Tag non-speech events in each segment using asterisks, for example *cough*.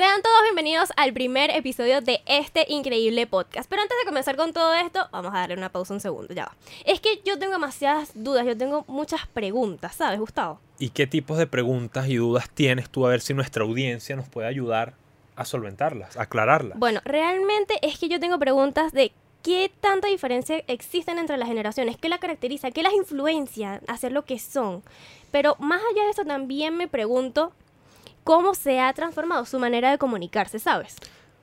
Sean todos bienvenidos al primer episodio de este increíble podcast. Pero antes de comenzar con todo esto, vamos a darle una pausa un segundo, ya va. Es que yo tengo demasiadas dudas, yo tengo muchas preguntas, ¿sabes, Gustavo? ¿Y qué tipos de preguntas y dudas tienes tú a ver si nuestra audiencia nos puede ayudar a solventarlas, a aclararlas? Bueno, realmente es que yo tengo preguntas de qué tanta diferencia existen entre las generaciones, qué la caracteriza, qué las influencia a ser lo que son. Pero más allá de eso también me pregunto cómo se ha transformado su manera de comunicarse, ¿sabes?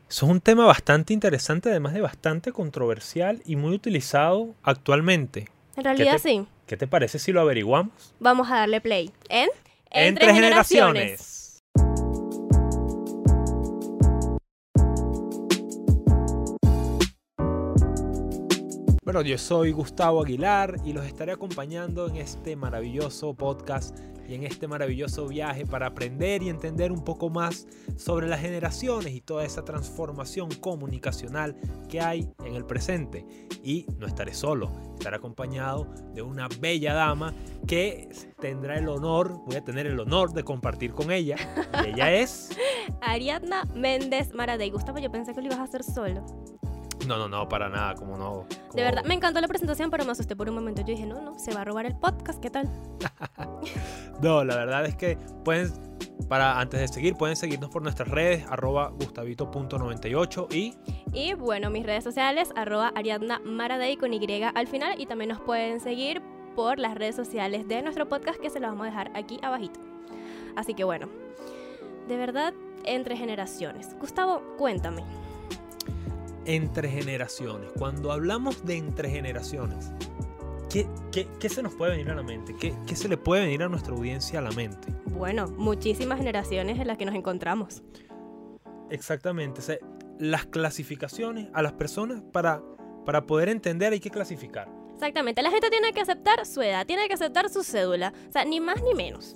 Eso es un tema bastante interesante, además de bastante controversial y muy utilizado actualmente. En realidad te- sí. ¿Qué te parece si lo averiguamos? Vamos a darle play en Entre generaciones. Bueno, yo soy Gustavo Aguilar y los estaré acompañando en este maravilloso podcast y en este maravilloso viaje para aprender y entender un poco más sobre las generaciones y toda esa transformación comunicacional que hay en el presente. Y no estaré solo, estaré acompañado de una bella dama que tendrá el honor, voy a tener el honor de compartir con ella. Y ella es... *laughs* Ariadna Méndez Maradei. Gustavo, yo pensé que lo ibas a hacer solo. No, no, no, para nada, como no. De verdad, me encantó la presentación, pero me asusté por un momento. Yo dije, no, no, se va a robar el podcast, ¿qué tal? *laughs* No, la verdad es que pueden, para antes de seguir, pueden seguirnos por nuestras redes, arroba gustavito.98 y Y bueno, mis redes sociales, arroba Ariadna Maradei con Y al final. Y también nos pueden seguir por las redes sociales de nuestro podcast que se los vamos a dejar aquí abajito. Así que bueno, de verdad, entre generaciones. Gustavo, cuéntame. Entre generaciones. Cuando hablamos de entre generaciones, ¿qué, qué, qué se nos puede venir a la mente? ¿Qué, ¿Qué se le puede venir a nuestra audiencia a la mente? Bueno, muchísimas generaciones en las que nos encontramos. Exactamente, o sea, las clasificaciones a las personas para, para poder entender hay que clasificar. Exactamente, la gente tiene que aceptar su edad, tiene que aceptar su cédula. O sea, ni más ni menos.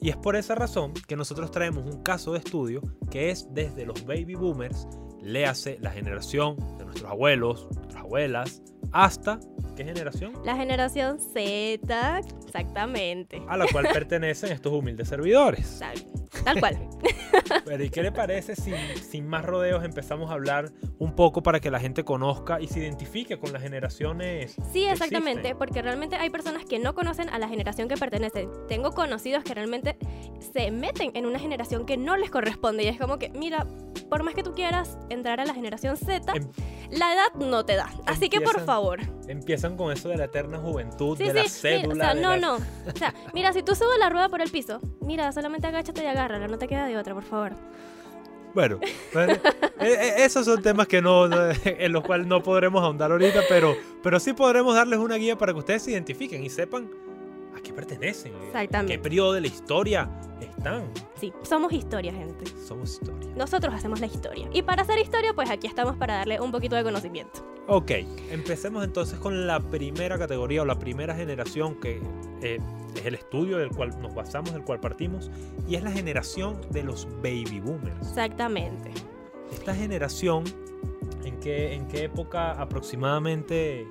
Y es por esa razón que nosotros traemos un caso de estudio que es desde los baby boomers, léase la generación de nuestros abuelos, nuestras abuelas, hasta ¿qué generación? La generación Z, exactamente. A la cual *laughs* pertenecen estos humildes servidores. Tal cual. *laughs* Pero ¿y qué le parece si sin más rodeos empezamos a hablar un poco para que la gente conozca y se identifique con las generaciones? Sí, exactamente, existen? porque realmente hay personas que no conocen a la generación que pertenecen. Tengo conocidos que realmente se meten en una generación que no les corresponde y es como que, mira, por más que tú quieras entrar a la generación Z, Em- la edad no te da. Así que por favor. Empiezan con eso de la eterna juventud, Sí, de la sí, sí, cédula. o sea, no, la- no. O sea, mira, si tú subes la rueda por el piso, mira, solamente agáchate y agárrala, no te queda de otra, por favor. Bueno, bueno, e- *laughs* e- esos son temas que no, *laughs* en los cuales no podremos ahondar ahorita, pero, pero sí podremos darles una guía para que ustedes se identifiquen y sepan qué pertenecen, en Exactamente. qué periodo de la historia están. Sí, somos historia, gente. Somos historia. Nosotros hacemos la historia. Y para hacer historia, pues aquí estamos para darle un poquito de conocimiento. Ok, empecemos entonces con la primera categoría o la primera generación que eh, es el estudio del cual nos basamos, del cual partimos, y es la generación de los baby boomers. Exactamente. Esta generación, ¿en qué, en qué época aproximadamente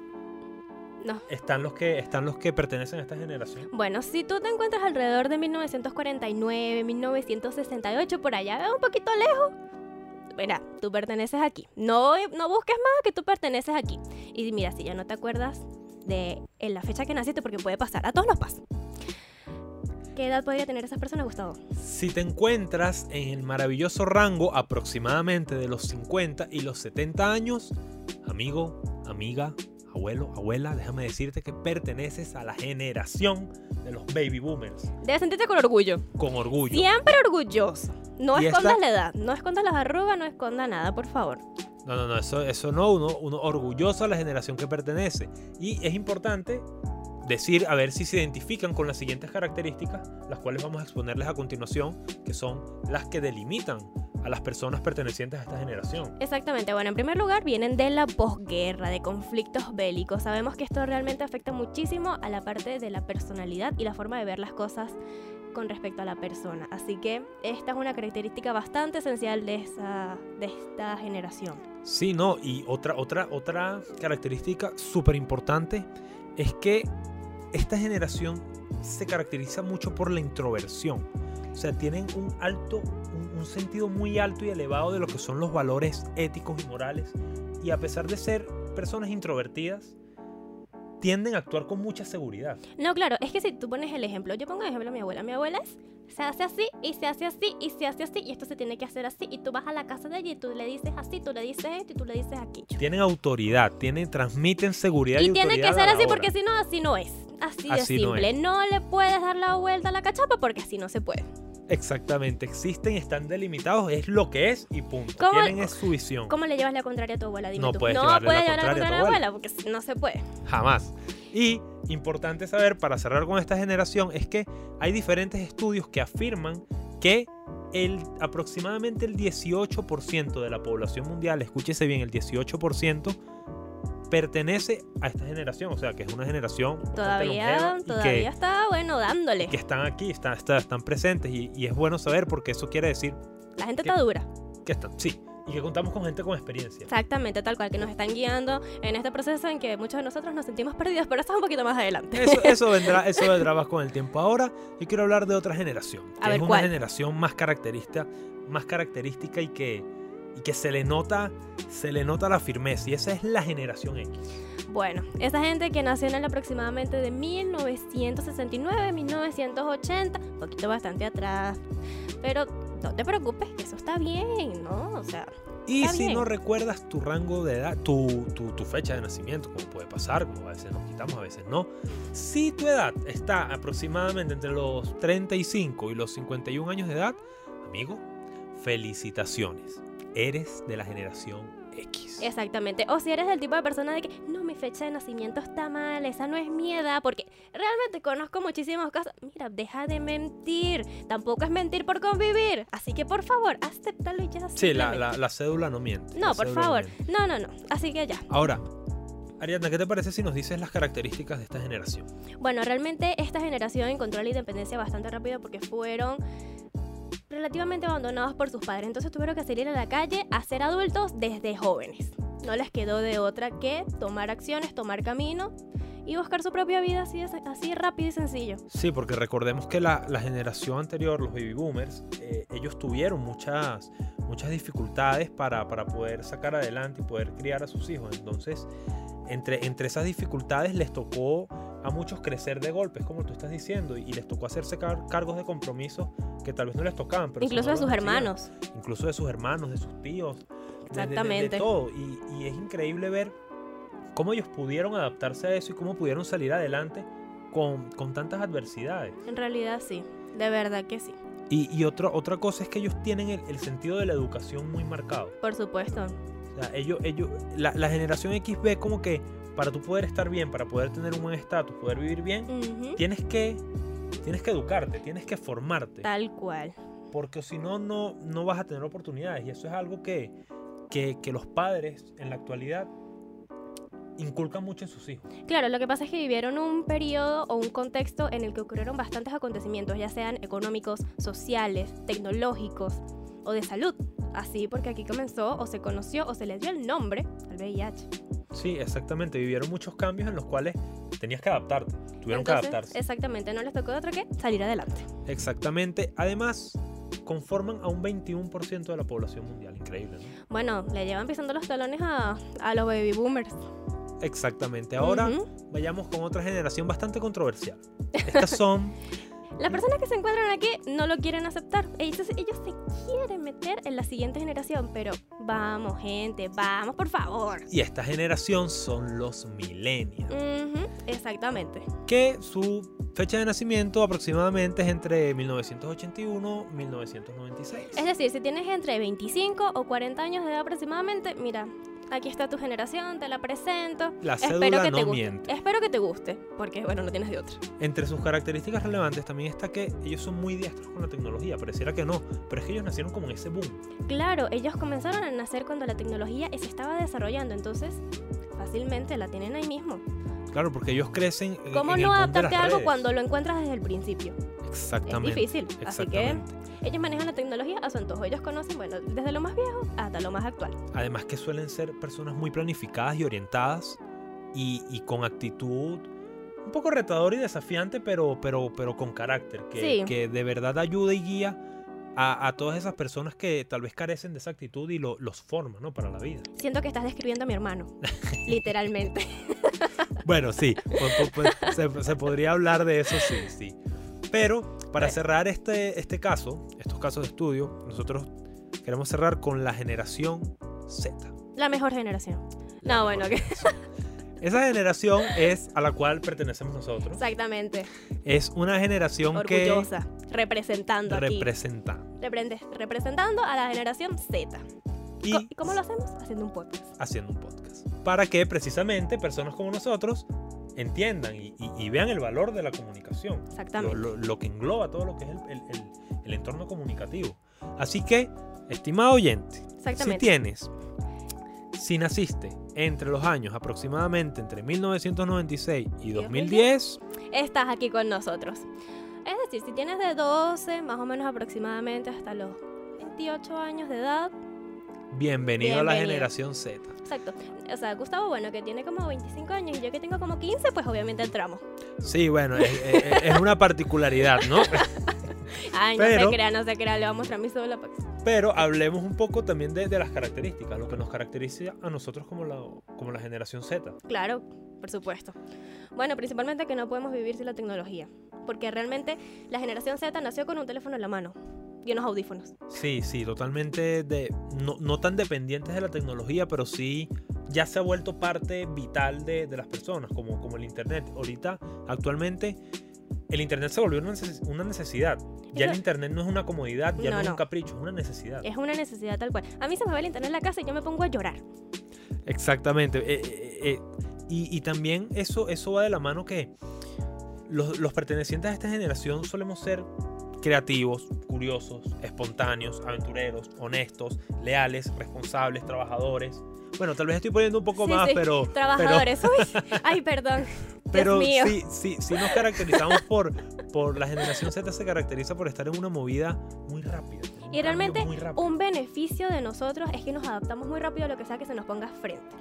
No. están los, que, están los que pertenecen a esta generación? Bueno, si tú te encuentras alrededor de 1949, 1968, por allá, un poquito lejos, mira, tú perteneces aquí. No, no busques más que tú perteneces aquí. Y mira, si ya no te acuerdas de en la fecha que naciste, porque puede pasar, a todos nos pasa. ¿Qué edad podría tener esas personas, Gustavo? Si te encuentras en el maravilloso rango aproximadamente de los 50 y los 70 años, amigo, amiga, abuelo, abuela, déjame decirte que perteneces a la generación de los baby boomers. Debes sentirte con orgullo. Con orgullo. Siempre orgulloso. No escondas esta- la edad, no escondas las arrugas, no escondas nada, por favor. No, no, no, eso, eso no, uno, uno orgulloso a la generación que pertenece. Y es importante decir, a ver si se identifican con las siguientes características, las cuales vamos a exponerles a continuación, que son las que delimitan a las personas pertenecientes a esta generación. Exactamente, bueno, en primer lugar vienen de la posguerra, de conflictos bélicos. Sabemos que esto realmente afecta muchísimo a la parte de la personalidad y la forma de ver las cosas con respecto a la persona. Así que esta es una característica bastante esencial de, esa, de esta generación. Sí, no, y otra, otra, otra característica súper importante es que esta generación se caracteriza mucho por la introversión. O sea, tienen un alto, un, sentido muy alto y elevado de lo que son los valores éticos y morales. Y a pesar de ser personas introvertidas, tienden a actuar con mucha seguridad. No, claro, es que si tú pones el ejemplo, yo pongo el ejemplo a mi abuela. Mi abuela es, se hace así y se hace así y se hace así y esto se tiene que hacer así y tú vas a la casa de ella y tú le dices así, tú le dices esto y tú le dices aquí. Tienen autoridad, tienen, transmiten seguridad y, Y tiene que ser así hora. porque si no, así no es. Así, Así de simple. No, le puedes dar la vuelta a la cachapa porque así no se puede. Exactamente, existen están delimitados, es lo que es y punto. ¿Cómo- Tienen es su visión. ¿Cómo le llevas la contraria a tu abuela? Dime No tú. puedes no llevarle la llevar la contraria a tu abuela porque no se puede. Jamás. Y importante saber, para cerrar con esta generación, es que hay diferentes estudios que afirman que el, aproximadamente el 18% de la población mundial, escúchese bien, el 18% pertenece a esta generación, o sea, que es una generación Todavía, que, está, bueno, dándole. que están aquí, están, están, están presentes y, y es bueno saber porque eso quiere decir La gente ¿Qué? está dura. que están, sí, y que contamos con gente con experiencia. Exactamente, tal cual, que nos están guiando en este proceso en que muchos de nosotros nos sentimos perdidos, pero eso es un poquito más adelante. Eso, *laughs* eso vendrá, eso vendrá más con el tiempo. Ahora yo quiero hablar de otra generación. A Que ver, es una ¿cuál? generación más característica, más característica y que, y que se le nota, se le nota la firmeza. Y esa es la generación X. Bueno, esa gente que nació en el aproximadamente de 1969, 1980, un poquito bastante atrás. Pero no te preocupes, que eso está bien, ¿no? O sea, Y si bien. no recuerdas tu rango de edad, tu, tu, tu fecha de nacimiento, como puede pasar, como a veces nos quitamos, a veces no. Si tu edad está aproximadamente entre los 35 y los 51 años de edad, amigo, felicitaciones. Eres de la generación X. exactamente. O si eres del tipo de persona de que, no, mi fecha de nacimiento está mal, esa no es mi edad, porque realmente conozco muchísimos casos. Mira, deja de mentir. Tampoco es mentir por convivir. Así que, por favor, acéptalo y ya. Sí, la, la, la cédula no miente. No, por no favor. miente. No, no, no. Así que ya. Ahora, Ariadna, ¿qué te parece si nos dices las características de esta generación? Bueno, realmente esta generación encontró la independencia bastante rápido porque fueron relativamente abandonados por sus padres. Entonces tuvieron que salir a la calle a ser adultos desde jóvenes. No les quedó de otra que tomar acciones, tomar camino y buscar su propia vida así, así rápido y sencillo. Sí, porque recordemos que la, la generación anterior, los baby boomers, eh, ellos tuvieron muchas, muchas dificultades para, para poder sacar adelante y poder criar a sus hijos. Entonces, entre, entre esas dificultades les tocó a muchos crecer de golpes, como tú estás diciendo, y les tocó hacerse car- cargos de compromisos que tal vez no les tocaban. Pero Incluso no de sus hacían. hermanos. incluso de sus hermanos, de sus tíos, de- de- de- de, Exactamente. todo. Y, y es increíble ver cómo ellos pudieron adaptarse a eso y cómo pudieron salir adelante con, con tantas adversidades. En realidad sí, de verdad que sí. Y, y otra otra cosa es que ellos tienen el, el sentido de la educación muy marcado. Por supuesto. O sea, ellos, ellos, la, la generación X ve como que para tú poder estar bien, para poder tener un buen estatus, poder vivir bien, tienes que, tienes que educarte, tienes que formarte. Tal cual. porque si no, no, no vas a tener oportunidades. Y eso es algo que, que, que los padres en la actualidad inculcan mucho en sus hijos. Claro, lo que pasa es que vivieron un periodo o un contexto en el que ocurrieron bastantes acontecimientos, ya sean económicos, sociales, tecnológicos o de salud. Así porque aquí comenzó o se conoció o se le dio el nombre al VIH. Sí, exactamente. Vivieron muchos cambios en los cuales tenías que adaptarte. Tuvieron que adaptarse. Exactamente, no les tocó de otra que salir adelante. Exactamente. Además, conforman a un 21% de la población mundial. Increíble, ¿no? Bueno, le llevan pisando los talones a, a los baby boomers. Exactamente. Ahora vayamos con otra generación bastante controversial. Estas son *laughs* Las personas que se encuentran aquí no lo quieren aceptar. Ellos, ellos se quieren meter en la siguiente generación, pero vamos, gente, vamos, por favor. y esta generación son los millennials. Exactamente. que su fecha de nacimiento aproximadamente es entre 1981 y 1996. Es decir, si tienes entre 25 o 40 años de edad aproximadamente, mira, aquí está tu generación, te la presento. La Espero cédula que no te guste. miente. Te guste, porque bueno, no tienes de otra. Entre sus características relevantes también está que ellos son muy diestros con la tecnología. Pareciera que no, pero es que ellos nacieron como en ese boom. Claro, ellos comenzaron a nacer cuando la tecnología se estaba desarrollando, entonces fácilmente la tienen ahí mismo. Claro, porque ellos crecen en, ¿Cómo en el no de adaptarte a algo redes. cuando lo encuentras desde el principio? Exactamente. Es difícil. Así que exactamente. ellos manejan la tecnología a su antojo. Ellos conocen, bueno, desde lo más viejo hasta lo más actual. Además que suelen ser personas muy planificadas y orientadas y, y con actitud un poco retador y desafiante, pero, pero, pero con carácter, que, Sí. que de verdad ayuda y guía a, a todas esas personas que tal vez carecen de esa actitud y lo- los forma, ¿no? Para la vida. Siento que estás describiendo a mi hermano, *laughs* literalmente. *laughs* Bueno, sí, po- po- pues, se, se podría hablar de eso, sí, sí. Pero para cerrar este, este caso, estos casos de estudio, nosotros queremos cerrar con la generación Z. La mejor generación. La No, mejor bueno, que- generación. *laughs* Esa generación es a la cual pertenecemos nosotros. Exactamente. Es una generación Orgullosa. Representando que aquí. representa. Reprende- representando a la generación Z. Y Co- ¿Y cómo lo hacemos? Haciendo un podcast. haciendo un podcast. Para que precisamente personas como nosotros entiendan y, y- y vean el valor de la comunicación. Exactamente. lo- lo que engloba todo lo que es el, el- el- el entorno comunicativo. Así que, estimado oyente, si tienes, si naciste entre los años aproximadamente entre 1996 y 2010, Estás aquí con nosotros. Es decir, si tienes de 12, más o menos aproximadamente, hasta los 28 años de edad. bienvenido, a la Bienvenido. generación Z. Exacto. O sea, Gustavo, bueno, que tiene como 25 años y yo que tengo como 15, pues obviamente entramos. Sí, bueno, es, es- es una particularidad, ¿no? *laughs* Ay, no Pero- se crea, no se crea, le voy a mostrar mi cédula para que- Pero hablemos un poco también de, de las características, lo que nos caracteriza a nosotros como la, como la generación Z. Claro, por supuesto. Bueno, principalmente que no podemos vivir sin la tecnología. Porque realmente la generación Z nació con un teléfono en la mano y unos audífonos. Sí, sí, totalmente de, no, no tan dependientes de la tecnología, pero sí ya se ha vuelto parte vital de, de las personas, como, como el Internet. Ahorita, actualmente, el Internet se volvió una, neces- una necesidad. Ya el Internet no es una comodidad, ya no, No, es un capricho, es una necesidad. Es una necesidad tal cual. A mí se me va el internet en la casa y yo me pongo a llorar. Exactamente. eh, eh, eh, y, y también eso, eso va de la mano que los, los pertenecientes a esta generación solemos ser creativos, curiosos, espontáneos, aventureros, honestos, leales, responsables, trabajadores. Bueno, tal vez estoy poniendo un poco Sí, más, sí, pero, *laughs* Trabajadores. Uy, ay, perdón. *laughs* pero mío. sí, sí, sí nos caracterizamos por, por la generación Z se caracteriza por estar en una movida muy rápida. Y realmente un beneficio de nosotros es que nos adaptamos muy rápido a lo que sea que se nos ponga frente.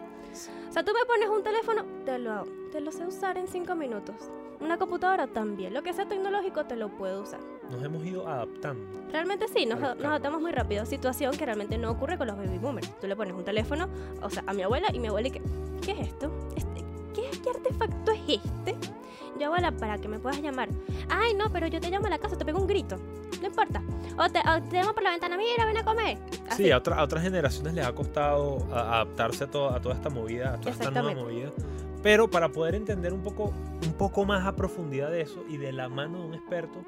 O sea, tú me pones un teléfono, te lo, te lo sé usar en cinco minutos. Una computadora también. Lo que sea tecnológico te lo puedo usar. nos hemos ido adaptando. Realmente sí, nos, adaptamos muy rápido. Situación que realmente no ocurre con los baby boomers. Tú le pones un teléfono, o sea, a mi abuela y mi abuela y que, ¿qué es esto? Este, ¿qué, qué artefacto es este? Yo, abuela, para que me puedas llamar. Ay, no, pero yo te llamo a la casa, te pego un grito. No importa. O te, o te llamo por la ventana, mira, ven a comer. Así. Sí, a, otra- a otras generaciones les ha costado a- adaptarse a, to- a toda esta movida, a toda esta nueva movida. Pero para poder entender un poco, un poco más a profundidad de eso y de la mano de un experto,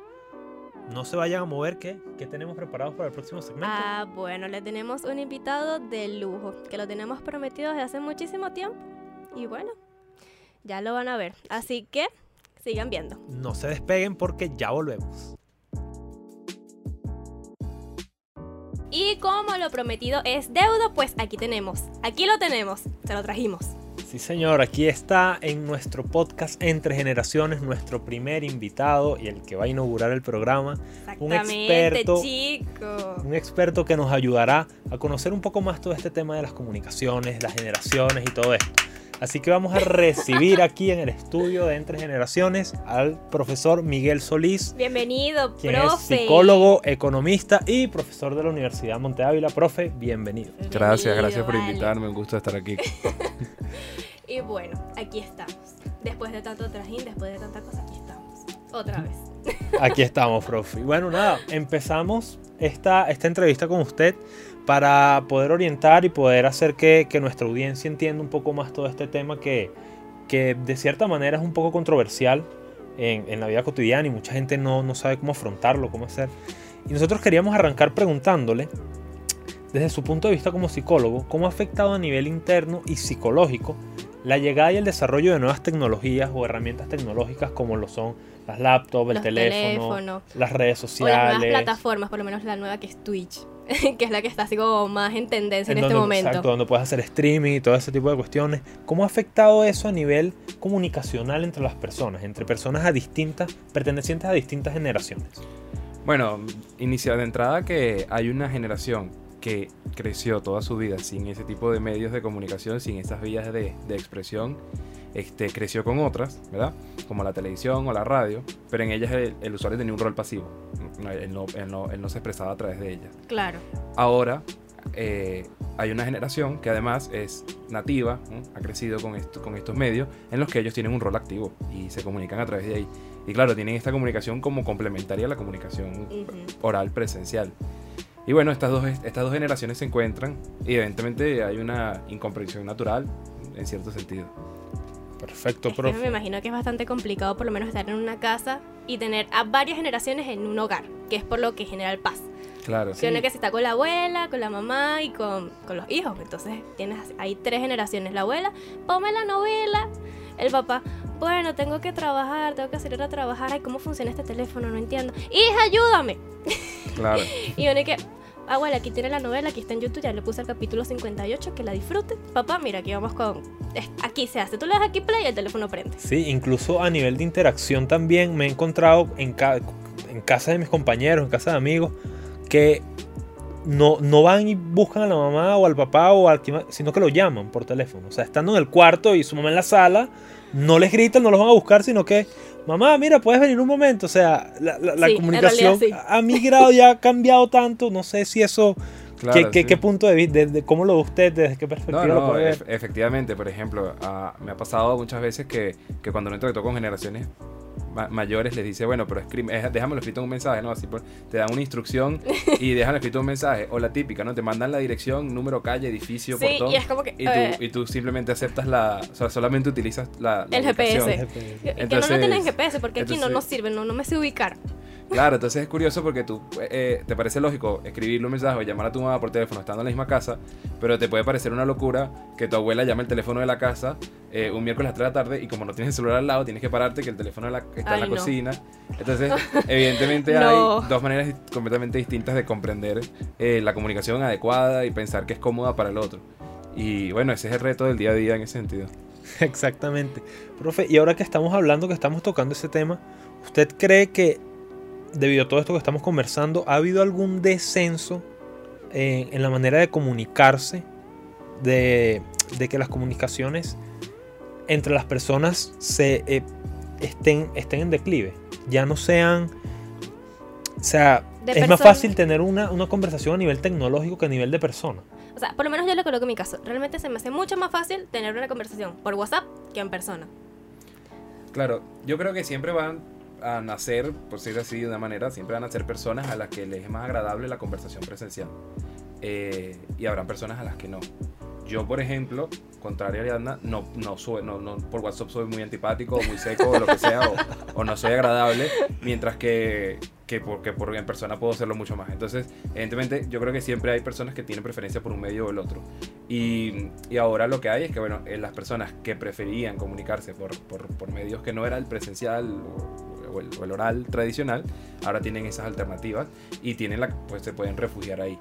no se vayan a mover, ¿qué? ¿Qué tenemos preparados para el próximo segmento? Ah, bueno, le tenemos un invitado de lujo, que lo tenemos prometido desde hace muchísimo tiempo. Y bueno, ya lo van a ver. Así que sigan viendo. No se despeguen porque ya volvemos. Y como lo prometido es deuda, pues aquí tenemos. Aquí lo tenemos. Se lo trajimos. Sí, señor, aquí está en nuestro podcast Entre Generaciones nuestro primer invitado y el que va a inaugurar el programa. Exactamente, experto. chico. un experto que nos ayudará a conocer un poco más todo este tema de las comunicaciones, las generaciones y todo esto. Así que vamos a recibir aquí en el estudio de Entre Generaciones al profesor Miguel Solís, Bienvenido, quien profe. es psicólogo, economista y profesor de la Universidad Monte Ávila. Profe, bienvenido. Gracias, gracias por vale. invitarme, un gusto estar aquí. *laughs* Y bueno, aquí estamos. Después de tanto trajín, después de tanta cosa, aquí estamos. Otra vez. Aquí estamos, profe. Y bueno, nada, empezamos esta, esta entrevista con usted para poder orientar y poder hacer que, que nuestra audiencia entienda un poco más todo este tema que, que de cierta manera es un poco controversial en, en la vida cotidiana y mucha gente no, no sabe cómo afrontarlo, cómo hacer. Y nosotros queríamos arrancar preguntándole, desde su punto de vista como psicólogo, cómo ha afectado a nivel interno y psicológico la llegada y el desarrollo de nuevas tecnologías o herramientas tecnológicas como lo son las laptops, el Los teléfono, teléfonos. las redes O las sociales. nuevas plataformas, por lo menos la nueva que es Twitch. *laughs* que es la que está así como más en tendencia en, en este donde, momento. exacto, donde puedes hacer streaming y todo ese tipo de cuestiones. ¿Cómo ha afectado eso a nivel comunicacional entre las personas, entre personas a distintas, pertenecientes a distintas generaciones? Bueno, iniciar de entrada que hay una generación que creció toda su vida sin ese tipo de medios de comunicación, sin esas vías de, de expresión. Este, creció con otras, ¿verdad? Como la televisión o la radio, pero en ellas el, el usuario tenía un rol pasivo. Él no, él no- él no se expresaba a través de ellas. Claro. Ahora eh, hay una generación que además es nativa, ha crecido con, esto, con estos medios, en los que ellos tienen un rol activo y se comunican a través de ahí. Y claro, tienen esta comunicación como complementaria a la comunicación oral presencial. Y bueno, estas dos, estas dos generaciones se encuentran y evidentemente hay una incomprensión natural en cierto sentido. Perfecto, Es que profe. me imagino que es bastante complicado por lo menos estar en una casa y tener a varias generaciones en un hogar, que es por lo que genera el paz. Claro, uno que se está con la abuela, con la mamá y con, con los hijos. Entonces tienes hay tres generaciones. La abuela, ponme la novela. El papá, bueno, tengo que trabajar, tengo que salir a trabajar. Ay, ¿cómo funciona este teléfono? No entiendo. Hija, ayúdame. claro. *laughs* Y uno que, abuela, aquí tiene la novela, aquí está en YouTube, ya le puse el capítulo 58, que la disfrute. Papá, mira, aquí vamos con... Aquí se hace, tú le das aquí play y el teléfono prende. Sí, incluso a nivel de interacción también me he encontrado en, en casa de mis compañeros, en casa de amigos, que no, no van y buscan a la mamá o al papá o al que- sino que lo llaman por teléfono. O sea, estando en el cuarto y su mamá en la sala, no les gritan, no los van a buscar, sino que, mamá, mira, puedes venir un momento. O sea, la, la- la Sí, en comunicación sí. ha migrado ya ha cambiado tanto. No sé si eso, claro, ¿qué, qué- sí. qué punto de vista, de- de cómo lo ve usted, desde qué perspectiva No, lo no, puede ver. ef- efectivamente, por ejemplo, ah, me ha pasado muchas veces que, que cuando no interactúo con generaciones mayores les dice, bueno, pero escribe, eh, déjamelo escrito en un mensaje, ¿no? Así por- te dan una instrucción y *laughs* déjalo escrito un mensaje. O la típica, ¿no? Te mandan la dirección, número, calle, edificio, Sí, portón. y es como que... Y tú, eh, y tú simplemente aceptas la... O sea, solamente utilizas la, la El GPS. ubicación. que- que no lo entonces- tienen GPS, porque aquí no entonces- nos sirve, no, no me sé ubicar. Claro, entonces es curioso porque tú eh, te parece lógico escribirle un mensaje o llamar a tu mamá por teléfono estando en la misma casa, pero te puede parecer una locura que tu abuela llame el teléfono de la casa eh, un miércoles a las 3 de la tarde y como no tienes el celular al lado, tienes que pararte que el teléfono de la- está en la no. cocina. Entonces, *laughs* evidentemente No. hay dos maneras completamente distintas de comprender eh, la comunicación adecuada y pensar que es cómoda para el otro. Y bueno, ese es el reto del día a día en ese sentido. *laughs* Exactamente. Profe, y ahora que estamos hablando, que estamos tocando ese tema, ¿usted cree que debido a todo esto que estamos conversando, ha habido algún descenso en, en la manera de comunicarse, de, de que las comunicaciones entre las personas se eh, estén, estén en declive? Ya no sean... O sea, De es más fácil tener una, una conversación a nivel tecnológico que a nivel de persona. O sea, por lo menos yo le coloco mi caso. Realmente se me hace mucho más fácil tener una conversación por WhatsApp que en persona. Claro, yo creo que siempre van a nacer, por decir así de una manera, siempre van a ser personas a las que les es más agradable la conversación presencial. Eh, y habrán personas a las que no. Yo, por ejemplo, contrario a Ariadna, no, no soy, no, no, por WhatsApp soy muy antipático, muy seco, o lo que sea, o, o no soy agradable, mientras que, que porque por en persona puedo hacerlo mucho más. Entonces, evidentemente, yo creo que siempre hay personas que tienen preferencia por un medio o el otro. Y, y ahora lo que hay es que, bueno, eh, las personas que preferían comunicarse por, por, por medios que no era el presencial o, el, oral tradicional, ahora tienen esas alternativas y tienen pues se pueden refugiar ahí.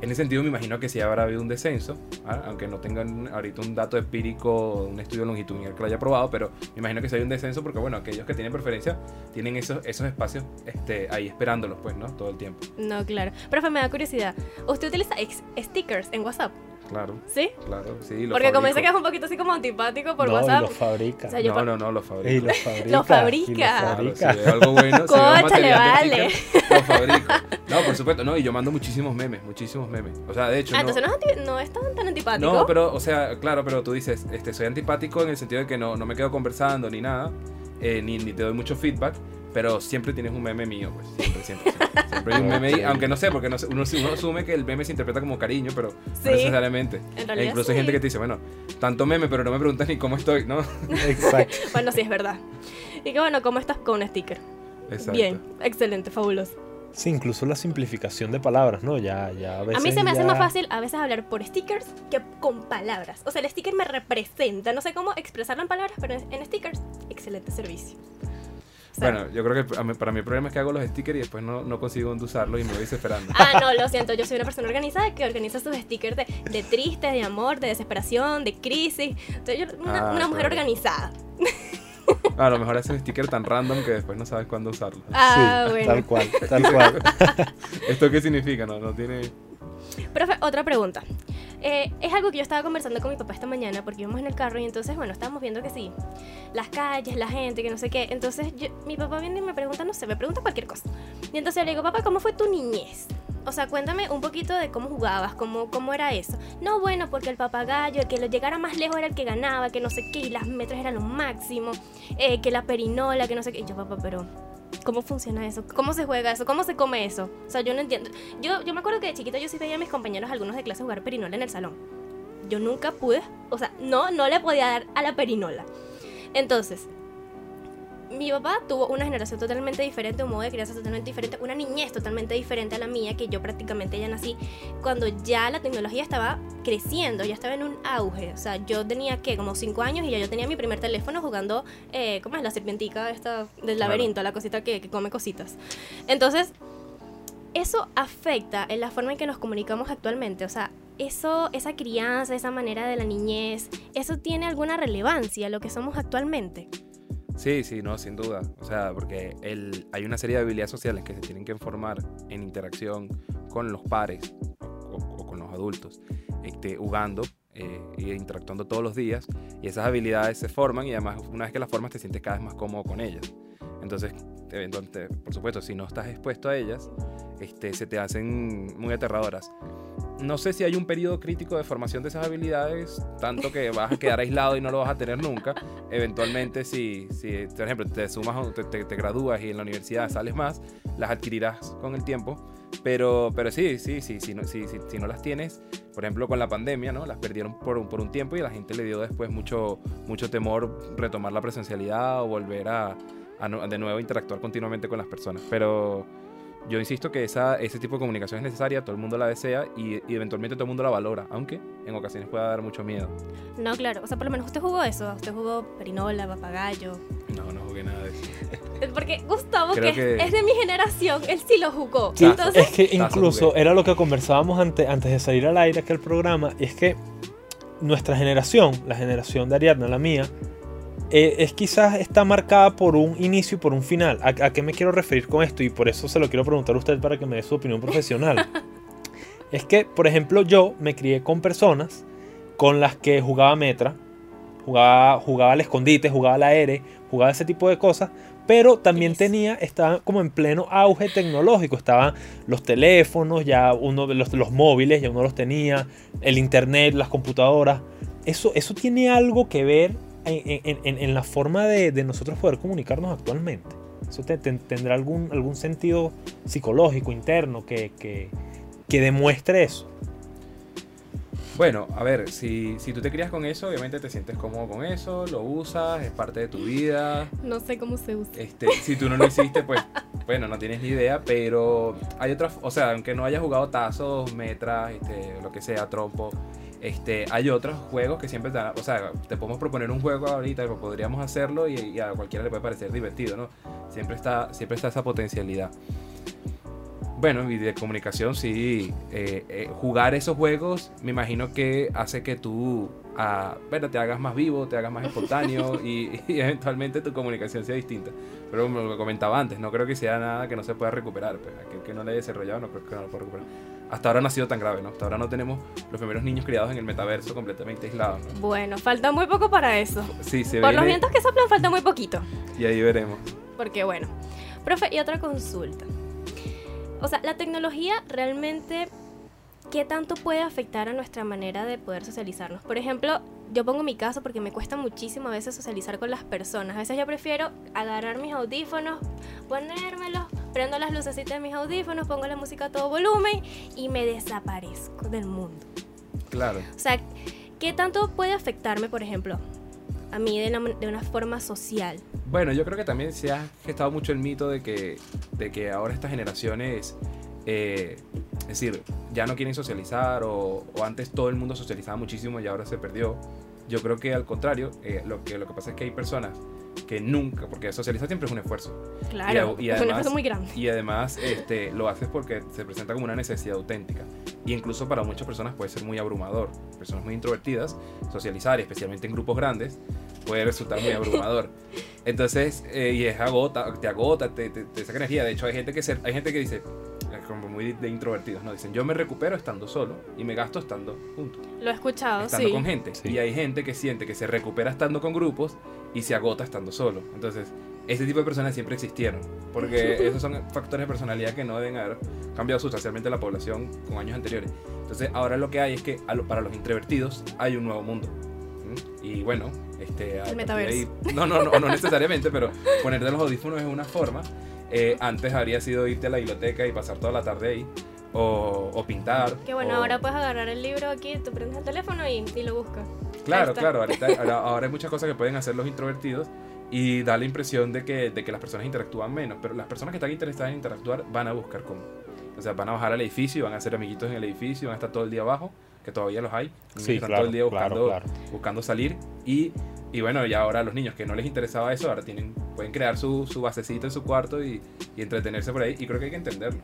En ese sentido, me imagino que sí habrá habido un descenso, ¿ah? aunque no tengan ahorita un dato empírico, un estudio longitudinal que lo haya probado, pero me imagino que sí hay un descenso porque, bueno, aquellos que tienen preferencia tienen esos, esos espacios este, ahí esperándolos, pues, ¿no? Todo el tiempo. No, claro. Profe, me da curiosidad. ¿Usted utiliza stickers en WhatsApp? Claro, ¿Sí? claro, sí. Lo Porque como dice que es fabrico. un poquito así como antipático por no, y WhatsApp. lo fabrica. O sea, yo No, no, no, lo Y fabrico. lo fabrica. Lo fabrica. y lo Claro, fabrica. si veo algo bueno, si veo material vale. lo fabrico. No, por supuesto, no, y yo mando muchísimos memes, muchísimos memes. O sea, de hecho, Ah, no, entonces no es, anti- no es tan, tan antipático. No, pero, o sea, claro, pero tú dices, este, soy antipático en el sentido de que no, no me quedo conversando ni nada, eh, ni, ni te doy mucho feedback, pero siempre tienes un meme mío, pues, siempre, siempre, siempre. Siempre *laughs* hay un meme ahí, aunque no sé, porque no sé, uno, uno asume que el meme se interpreta como cariño, pero Sí. no necesariamente. En E realidad incluso sí. hay gente que te dice, bueno, tanto meme, pero no me preguntas ni cómo estoy, ¿no? Exacto. *laughs* Bueno, sí, es verdad. Y que bueno, ¿cómo estás con un sticker? Exacto. Bien, excelente, fabuloso. Sí, incluso la simplificación de palabras, ¿no? Ya, ya a A veces. mí se me hace ya- más fácil a veces hablar por stickers que con palabras. O sea, el sticker me representa. No sé cómo expresarlo en palabras, pero en stickers, excelente servicio. Sea, Bueno, yo creo que para mí el problema es que hago los stickers y después no, no consigo dónde usarlos y me voy desesperando. Ah, no, lo siento, yo soy una persona organizada que organiza sus stickers de, de triste, de amor, de desesperación, de crisis. Entonces, yo, una, Ah, una mujer claro. organizada. A lo mejor haces un sticker tan random que después no sabes cuándo usarlo. Ah, sí, bueno. tal cual, tal *laughs* cual. *laughs* ¿Esto qué significa? No, no tiene... Profe, otra pregunta. Eh, es algo que yo estaba conversando con mi papá esta mañana porque íbamos en el carro y entonces, bueno, estábamos viendo que sí, las calles, la gente, que no sé qué. Entonces yo- mi papá viene y me pregunta, no sé, me pregunta cualquier cosa. Y entonces le digo, papá, ¿cómo fue tu niñez? O sea, cuéntame un poquito de cómo jugabas, cómo, cómo era eso. No, bueno, porque el papagayo, el que lo llegara más lejos era el que ganaba, que no sé qué, y las metras eran lo máximo, eh, que la perinola, que no sé qué. Y yo, papá, pero ¿cómo funciona eso? ¿Cómo se juega eso? ¿Cómo se come eso? O sea, yo no entiendo. Yo, yo me acuerdo que de chiquita yo sí veía a mis compañeros algunos de clase jugar perinola en el salón. Yo nunca pude, o sea, no, no le podía dar a la perinola. Entonces, mi papá tuvo una generación totalmente diferente, un modo de crianza totalmente diferente, una niñez totalmente diferente a la mía, que yo prácticamente ya nací cuando ya la tecnología estaba creciendo, ya estaba en un auge. O sea, yo tenía que como 5 años y ya yo tenía mi primer teléfono jugando, eh, ¿cómo es? La serpentica esta del Claro. laberinto, la cosita que, que come cositas. Entonces, eso afecta en la forma en que nos comunicamos actualmente. O sea, eso, esa crianza, esa manera de la niñez, ¿eso tiene alguna relevancia a lo que somos actualmente? Sí, sí, no, sin duda. O sea, porque el, hay una serie de habilidades sociales que se tienen que formar en interacción con los pares o, con los adultos, este, jugando eh, e interactuando todos los días. Y esas habilidades se forman y además una vez que las formas te sientes cada vez más cómodo con ellas. Entonces, por supuesto, si no estás expuesto a ellas, este, se te hacen muy aterradoras. No sé si hay un periodo crítico de formación de esas habilidades, tanto que vas a quedar aislado y no lo vas a tener nunca. Eventualmente, si, si por ejemplo, te sumas, te, te- te gradúas y en la universidad sales más, las adquirirás con el tiempo. Pero, pero sí, sí, sí, si no, si, si, si no las tienes, por ejemplo, con la pandemia, ¿no? Las perdieron por un, por un tiempo y a la gente le dio después mucho, mucho temor retomar la presencialidad o volver a, a de nuevo interactuar continuamente con las personas. Pero yo insisto que esa, ese tipo de comunicación es necesaria, todo el mundo la desea y, y eventualmente todo el mundo la valora, aunque en ocasiones pueda dar mucho miedo. No, claro. O sea, por lo menos usted jugó eso. Usted jugó perinola, papagayo. No, no jugué nada de eso. Porque Gustavo, que, que- es de mi generación, él sí lo jugó. Sí, Entonces, es que incluso era lo que conversábamos ante- antes de salir al aire aquel programa, y es que nuestra generación, la generación de Ariadna, la mía, eh, es quizás está marcada por un inicio y por un final. ¿A, a qué me quiero referir con esto? Y por eso se lo quiero preguntar a usted para que me dé su opinión profesional. *laughs* es que, por ejemplo, yo me crié con personas con las que jugaba metra, jugaba, jugaba al escondite, jugaba al aire, jugaba ese tipo de cosas, pero también tenía, estaba como en pleno auge tecnológico, estaban los teléfonos, ya uno de los, los móviles, ya uno los tenía, el internet, las computadoras. Eso, eso tiene algo que ver en, en- la forma de, de nosotros poder comunicarnos actualmente. Eso te- te- tendrá algún, algún sentido psicológico, interno, que, que, que demuestre eso. Bueno, a ver, si, si tú te crías con eso, obviamente te sientes cómodo con eso, lo usas, es parte de tu vida. no sé cómo se usa. Este, si tú no lo hiciste, pues, bueno, no tienes ni idea, pero hay otras, o sea, aunque no hayas jugado tazos, metras, este, lo que sea, trompo, este, hay otros juegos que siempre te dan, o sea, te podemos proponer un juego ahorita, podríamos hacerlo y, y a cualquiera le puede parecer divertido, ¿no? Siempre está, siempre está esa potencialidad. Bueno, y de comunicación, sí. eh, eh, jugar esos juegos, me imagino que hace que tú ah, bueno, te hagas más vivo, te hagas más espontáneo *laughs* y, y eventualmente tu comunicación sea distinta. Pero como lo comentaba antes, no creo que sea nada que no se pueda recuperar. Pues, aquel que no le haya desarrollado, no creo que no lo pueda recuperar. Hasta ahora no ha sido tan grave, ¿no? Hasta ahora no tenemos los primeros niños criados en el metaverso completamente aislados, ¿no? Bueno, falta muy poco para eso. Sí, se Por los vientos que soplan falta muy poquito. y ahí veremos. Porque bueno. Profe, y otra consulta. O sea, la tecnología realmente, ¿qué tanto puede afectar a nuestra manera de poder socializarnos? Por ejemplo, yo pongo mi caso porque me cuesta muchísimo a veces socializar con las personas. A veces yo prefiero agarrar mis audífonos, ponérmelos, prendo las lucecitas de mis audífonos, pongo la música a todo volumen y me desaparezco del mundo. Claro. O sea, ¿qué tanto puede afectarme, por ejemplo, a mí de una, de una forma social? Bueno, yo creo que también se ha gestado mucho el mito de que, de que ahora estas generaciones, eh, es decir, ya no quieren socializar o, o antes todo el mundo socializaba muchísimo y ahora se perdió. Yo creo que al contrario, eh, lo, que, lo que pasa es que hay personas que nunca, porque socializar siempre es un esfuerzo. Claro, y es un además- esfuerzo muy grande. Y además este, lo haces porque se presenta como una necesidad auténtica. Y incluso para muchas personas puede ser muy abrumador. Personas muy introvertidas, socializar, y especialmente en grupos grandes, puede resultar muy abrumador. *laughs* Entonces, eh, y es agota, te agota, te, te, te saca energía. De hecho, hay gente que, se, hay gente que dice, como muy de introvertidos, ¿no? Dicen, yo me recupero estando solo y me gasto estando junto, Lo he escuchado, estando sí. con gente. Sí. Y hay gente que siente que se recupera estando con grupos y se agota estando solo. Entonces, ese tipo de personas siempre existieron, porque *laughs* esos son factores de personalidad que no deben haber cambiado sustancialmente la población con años anteriores. Entonces, ahora lo que hay es que lo- para los introvertidos hay un nuevo mundo. ¿Mm? Y bueno, este, de metaverso. ahí- no, no, no, no necesariamente, pero ponerte los audífonos es una forma. Eh, antes habría sido irte a la biblioteca y pasar toda la tarde ahí, o, o pintar. Que bueno, o- ahora puedes agarrar el libro aquí, tú prendes el teléfono y, y lo buscas. Claro, claro, ahorita, *laughs* ahora, ahora hay muchas cosas que pueden hacer los introvertidos y da la impresión de que, de que las personas interactúan menos, pero las personas que están interesadas en interactuar van a buscar cómo. O sea, van a bajar al edificio, van a hacer amiguitos en el edificio, van a estar todo el día abajo, que todavía los hay. Sí, están claro, todo el día claro, buscando, claro. buscando salir y, y bueno, y ahora los niños que no les interesaba eso, ahora tienen, pueden crear su, su basecito en su cuarto y, y entretenerse por ahí y creo que hay que entenderlo.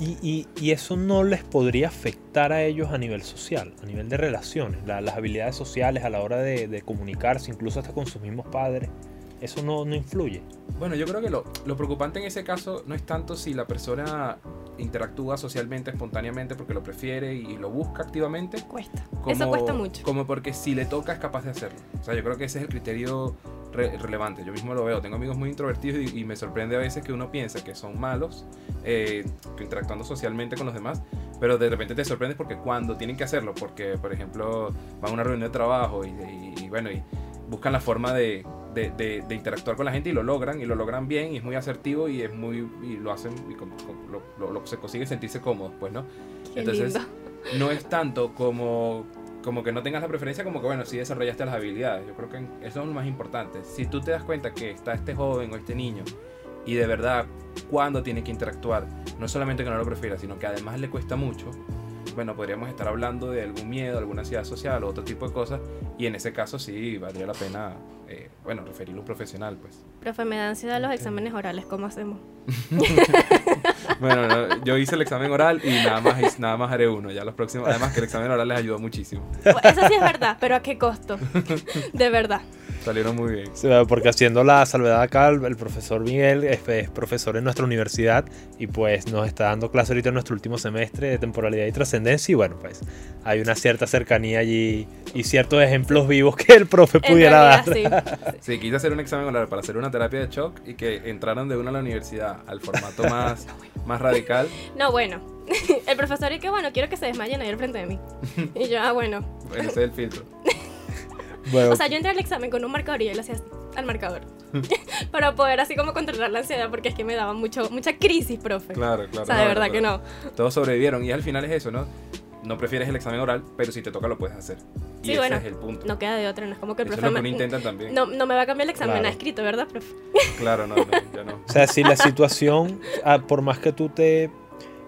Y, y- eso no les podría afectar a ellos a nivel social, a nivel de relaciones, la- las habilidades sociales a la hora de comunicarse, incluso hasta con sus mismos padres. Eso no, no influye. Bueno, yo creo que lo, lo preocupante en ese caso no es tanto si la persona interactúa socialmente, espontáneamente, porque lo prefiere y lo busca activamente. Cuesta. Como, Eso cuesta mucho. Como porque si le toca es capaz de hacerlo. O sea, yo creo que ese es el criterio re- relevante. Yo mismo lo veo. Tengo amigos muy introvertidos y, y me sorprende a veces que uno piensa que son malos eh, que interactuando socialmente con los demás, pero de repente te sorprendes porque cuando tienen que hacerlo, porque por ejemplo van a una reunión de trabajo y, y- y, bueno, y buscan la forma de, de- de- de interactuar con la gente y lo logran y lo logran bien y es muy asertivo y es muy y lo hacen y con- con- lo, lo- lo- se consigue sentirse cómodos, pues, ¿no? Qué Entonces, lindo. no es tanto como, como que no tengas la preferencia, como que bueno, sí desarrollaste las habilidades. Yo creo que eso es lo más importante. Si tú te das cuenta que está este joven o este niño y de verdad cuando tiene que interactuar, no solamente que no lo prefiera, sino que además le cuesta mucho, bueno, podríamos estar hablando de algún miedo, alguna ansiedad social o otro tipo de cosas. Y en ese caso sí valdría la pena, eh, bueno, referirlo a un profesional, pues. Profe, me da ansiedad los exámenes orales, ¿cómo hacemos? *laughs* Bueno, no, yo hice el examen oral y nada más, nada más haré uno. Ya los próximos, además que el examen oral les ayudó muchísimo. Bueno, Eso sí es verdad, pero ¿a qué costo? *laughs* De verdad. Salieron muy bien. Porque haciendo la salvedad acá, el profesor Miguel es, es profesor en nuestra universidad y pues nos está dando clase ahorita en nuestro último semestre de temporalidad y trascendencia y bueno, pues hay una cierta cercanía allí y ciertos ejemplos vivos que el profe En pudiera dar. realidad, sí. *laughs* Sí, quise hacer un examen oral para hacer una terapia de shock y que entraran de una a la universidad al formato más, más radical. No, bueno. *laughs* El profesor y que bueno, quiero que se desmayen ahí al frente de mí. Y yo, ah. Bueno, ese es el filtro. *laughs* Bueno, O sea, yo entré al examen con un marcador y él hacía así, al marcador. *laughs* Para poder así como controlar la ansiedad, porque es que me daba mucho, mucha crisis, profe. Claro, claro. O sea, de verdad que no. Todos sobrevivieron y al final es eso, ¿no? No prefieres el examen oral, pero si te toca lo puedes hacer. Y Sí, ese bueno, es el punto. No queda de otra, no es como que el eso es profe lo que uno me- intenta también. no, no me va a cambiar el examen Claro. a escrito, ¿verdad, profe? Claro, no, no, ya no. O sea, si la situación, ah, por más que tú te,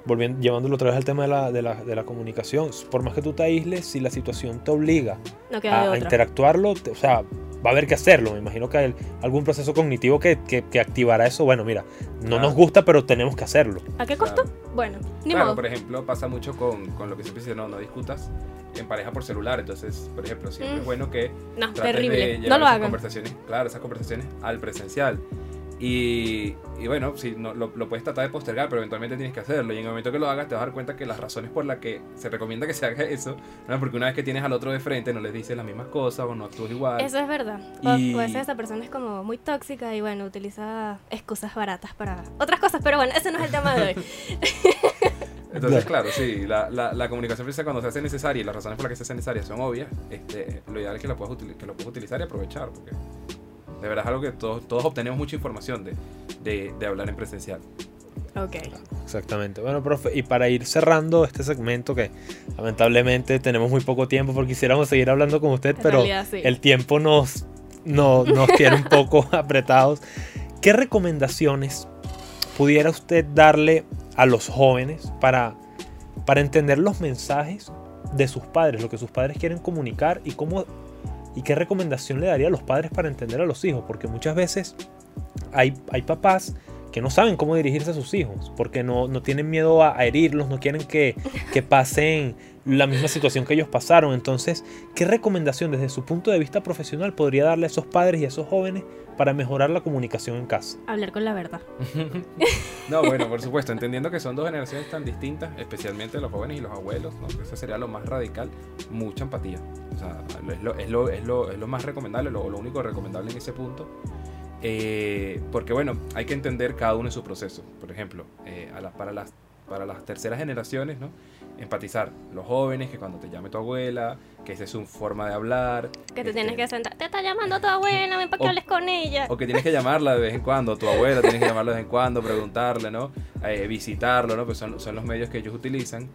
volviendo, llevándolo otra vez al tema de la, de, la, de la comunicación, por más que tú te aísles, si la situación te obliga No a, interactuarlo, te- o sea, va a haber que hacerlo. Me imagino que hay algún proceso cognitivo que, que, que activará eso. Bueno, mira, no Claro. nos gusta, pero tenemos que hacerlo. ¿A qué costo? Claro. Bueno, ni Claro, modo. por ejemplo, pasa mucho con, con lo que siempre dice, no, no discutas en pareja por celular. Entonces, por ejemplo, siempre Mm. es bueno que No, trates de terrible. llevar No lo esas hagan. conversaciones, claro, esas conversaciones al presencial. Y, y bueno, si no, lo, lo puedes tratar de postergar, pero eventualmente tienes que hacerlo. Y en el momento que lo hagas, te vas a dar cuenta que las razones por las que se recomienda que se haga eso, ¿no? porque una vez que tienes al otro de frente, no les dices las mismas cosas o no actúas igual. Eso es verdad. O, Y- o a veces esa persona es como muy tóxica y bueno, utiliza excusas baratas para otras cosas, pero bueno, ese no es el tema de hoy. *laughs* Entonces, claro, sí, la, la, la comunicación precisa cuando se hace necesaria y las razones por las que se hace necesaria son obvias, este, lo ideal es que la puedas, util- que lo puedas utilizar y aprovechar, porque de verdad es algo que todos, todos obtenemos mucha información de, de, de hablar en presencial. ok. Exactamente. Bueno, profe, y para ir cerrando este segmento que lamentablemente tenemos muy poco tiempo porque quisiéramos seguir hablando con usted, En pero realidad, sí. el tiempo nos, no- nos tiene un poco *laughs* apretados. ¿Qué recomendaciones pudiera usted darle a los jóvenes para, para entender los mensajes de sus padres, lo que sus padres quieren comunicar y cómo y qué recomendación le daría a los padres para entender a los hijos? Porque muchas veces hay, hay papás que no saben cómo dirigirse a sus hijos, porque no, no tienen miedo a, herirlos, no quieren que, que pasen la misma situación que ellos pasaron. Entonces, ¿qué recomendación desde su punto de vista profesional podría darle a esos padres y a esos jóvenes para mejorar la comunicación en casa? Hablar con la verdad. *laughs* no, bueno, por supuesto, entendiendo que son dos generaciones tan distintas, especialmente los jóvenes y los abuelos, ¿no? eso sería lo más radical, mucha empatía. O sea, es lo, es lo, es lo, es lo más recomendable, lo, lo único recomendable en ese punto. Eh, porque bueno, hay que entender cada uno en su proceso. Por ejemplo, eh, a la, para, las, para las terceras generaciones, ¿no? Empatizar. Los jóvenes, que cuando te llame tu abuela, que esa es su forma de hablar. Que te tienes que sentar. Te está llamando tu abuela, ven para que hables con ella. O que tienes que llamarla de vez en cuando, tu abuela, tienes que llamarla de vez en cuando, preguntarle, ¿no? Eh, visitarlo, ¿no? Pues son, son los medios que ellos utilizan.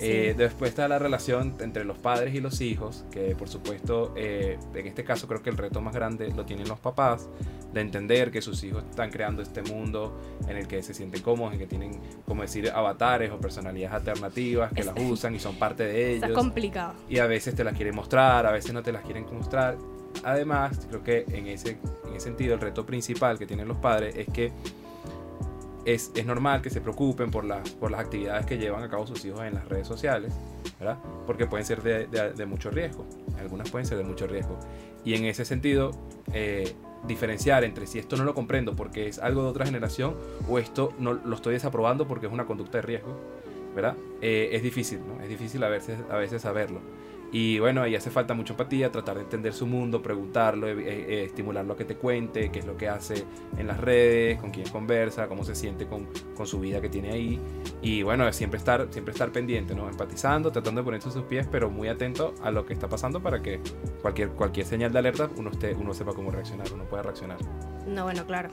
Eh, después está la relación entre los padres y los hijos, que por supuesto, eh, en este caso creo que el reto más grande lo tienen los papás, de entender que sus hijos están creando este mundo en el que se sienten cómodos, en que tienen, como decir, avatares o personalidades alternativas que Es- las usan y son parte de ellos complicado. y a veces te las quieren mostrar, a veces no te las quieren mostrar. Además, creo que en ese, en ese sentido el reto principal que tienen los padres es que es, es normal que se preocupen por las, por las actividades que llevan a cabo sus hijos en las redes sociales, ¿verdad? Porque pueden ser de, de- de mucho riesgo, algunas pueden ser de mucho riesgo. Y en ese sentido, eh, diferenciar entre si esto no lo comprendo porque es algo de otra generación o esto no lo estoy desaprobando porque es una conducta de riesgo, ¿verdad? Eh, es difícil, ¿no? Es difícil a veces, a veces saberlo. Y bueno, ahí hace falta mucha empatía, tratar de entender su mundo, preguntarlo, eh, eh, estimularlo a que te cuente, qué es lo que hace en las redes, con quién conversa, cómo se siente con, con su vida que tiene ahí. Y bueno, siempre estar, siempre estar pendiente, ¿no? Empatizando, tratando de ponerse a sus pies, pero muy atento a lo que está pasando para que cualquier, cualquier señal de alerta uno, esté, uno sepa cómo reaccionar, uno pueda reaccionar. No, bueno, claro.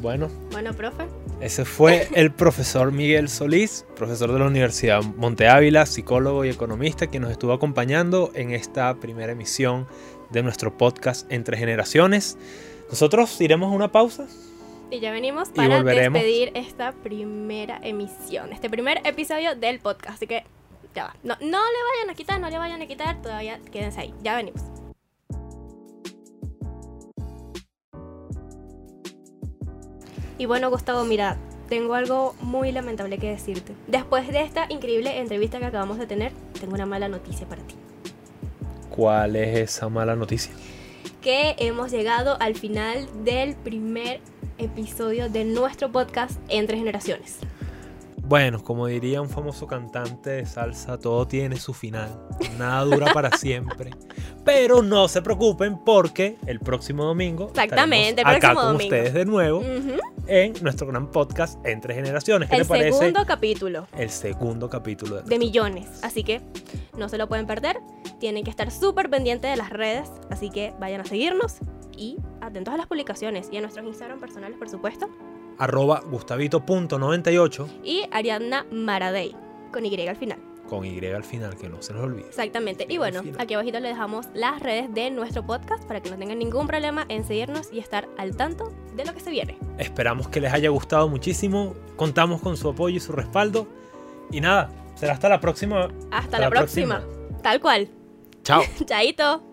Bueno, Bueno, profe. ese fue el profesor Miguel Solís, profesor de la Universidad Monte Ávila, psicólogo y economista, quien nos estuvo acompañando en esta primera emisión de nuestro podcast Entre Generaciones. Nosotros iremos a una pausa. Y ya venimos para despedir esta primera emisión, este primer episodio del podcast. Así que ya va. No, no le vayan a quitar, no le vayan a quitar, todavía quédense ahí. Ya venimos. Y bueno, Gustavo, mira, tengo algo muy lamentable que decirte. Después de esta increíble entrevista que acabamos de tener, tengo una mala noticia para ti. ¿Cuál es esa mala noticia? que hemos llegado al final del primer episodio de nuestro podcast Entre Generaciones. Bueno, como diría un famoso cantante de salsa, todo tiene su final. Nada dura para *laughs* siempre. Pero no se preocupen porque el próximo domingo Exactamente, el estaremos acá próximo con domingo. ustedes de nuevo. En nuestro gran podcast Entre Generaciones. ¿Qué El parece? segundo capítulo El segundo capítulo de, de millones. Así que no se lo pueden perder. Tienen que estar súper pendientes de las redes. Así que vayan a seguirnos y atentos a las publicaciones y a nuestros Instagram personales, por supuesto. arroba gustavito.98 Y Ariadna Maradei, con Y al final. Con Y al final, que no se nos olvide. Exactamente. Y bueno, aquí abajito les dejamos las redes de nuestro podcast para que no tengan ningún problema en seguirnos y estar al tanto de lo que se viene. Esperamos que les haya gustado muchísimo. Contamos con su apoyo y su respaldo. Y nada, será hasta la próxima. Hasta, Hasta la, la próxima. Tal cual. Chao. *laughs* Chaito.